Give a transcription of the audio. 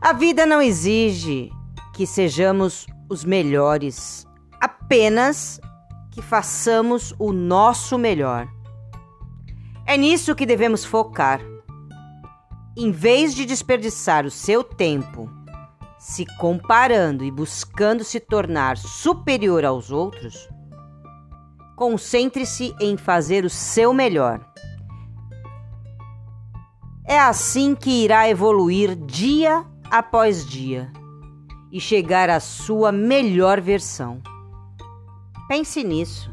A vida não exige que sejamos os melhores, apenas que façamos o nosso melhor. É nisso que devemos focar. Em vez de desperdiçar o seu tempo se comparando e buscando se tornar superior aos outros, concentre-se em fazer o seu melhor. É assim que irá evoluir dia após dia e chegar à sua melhor versão. Pense nisso.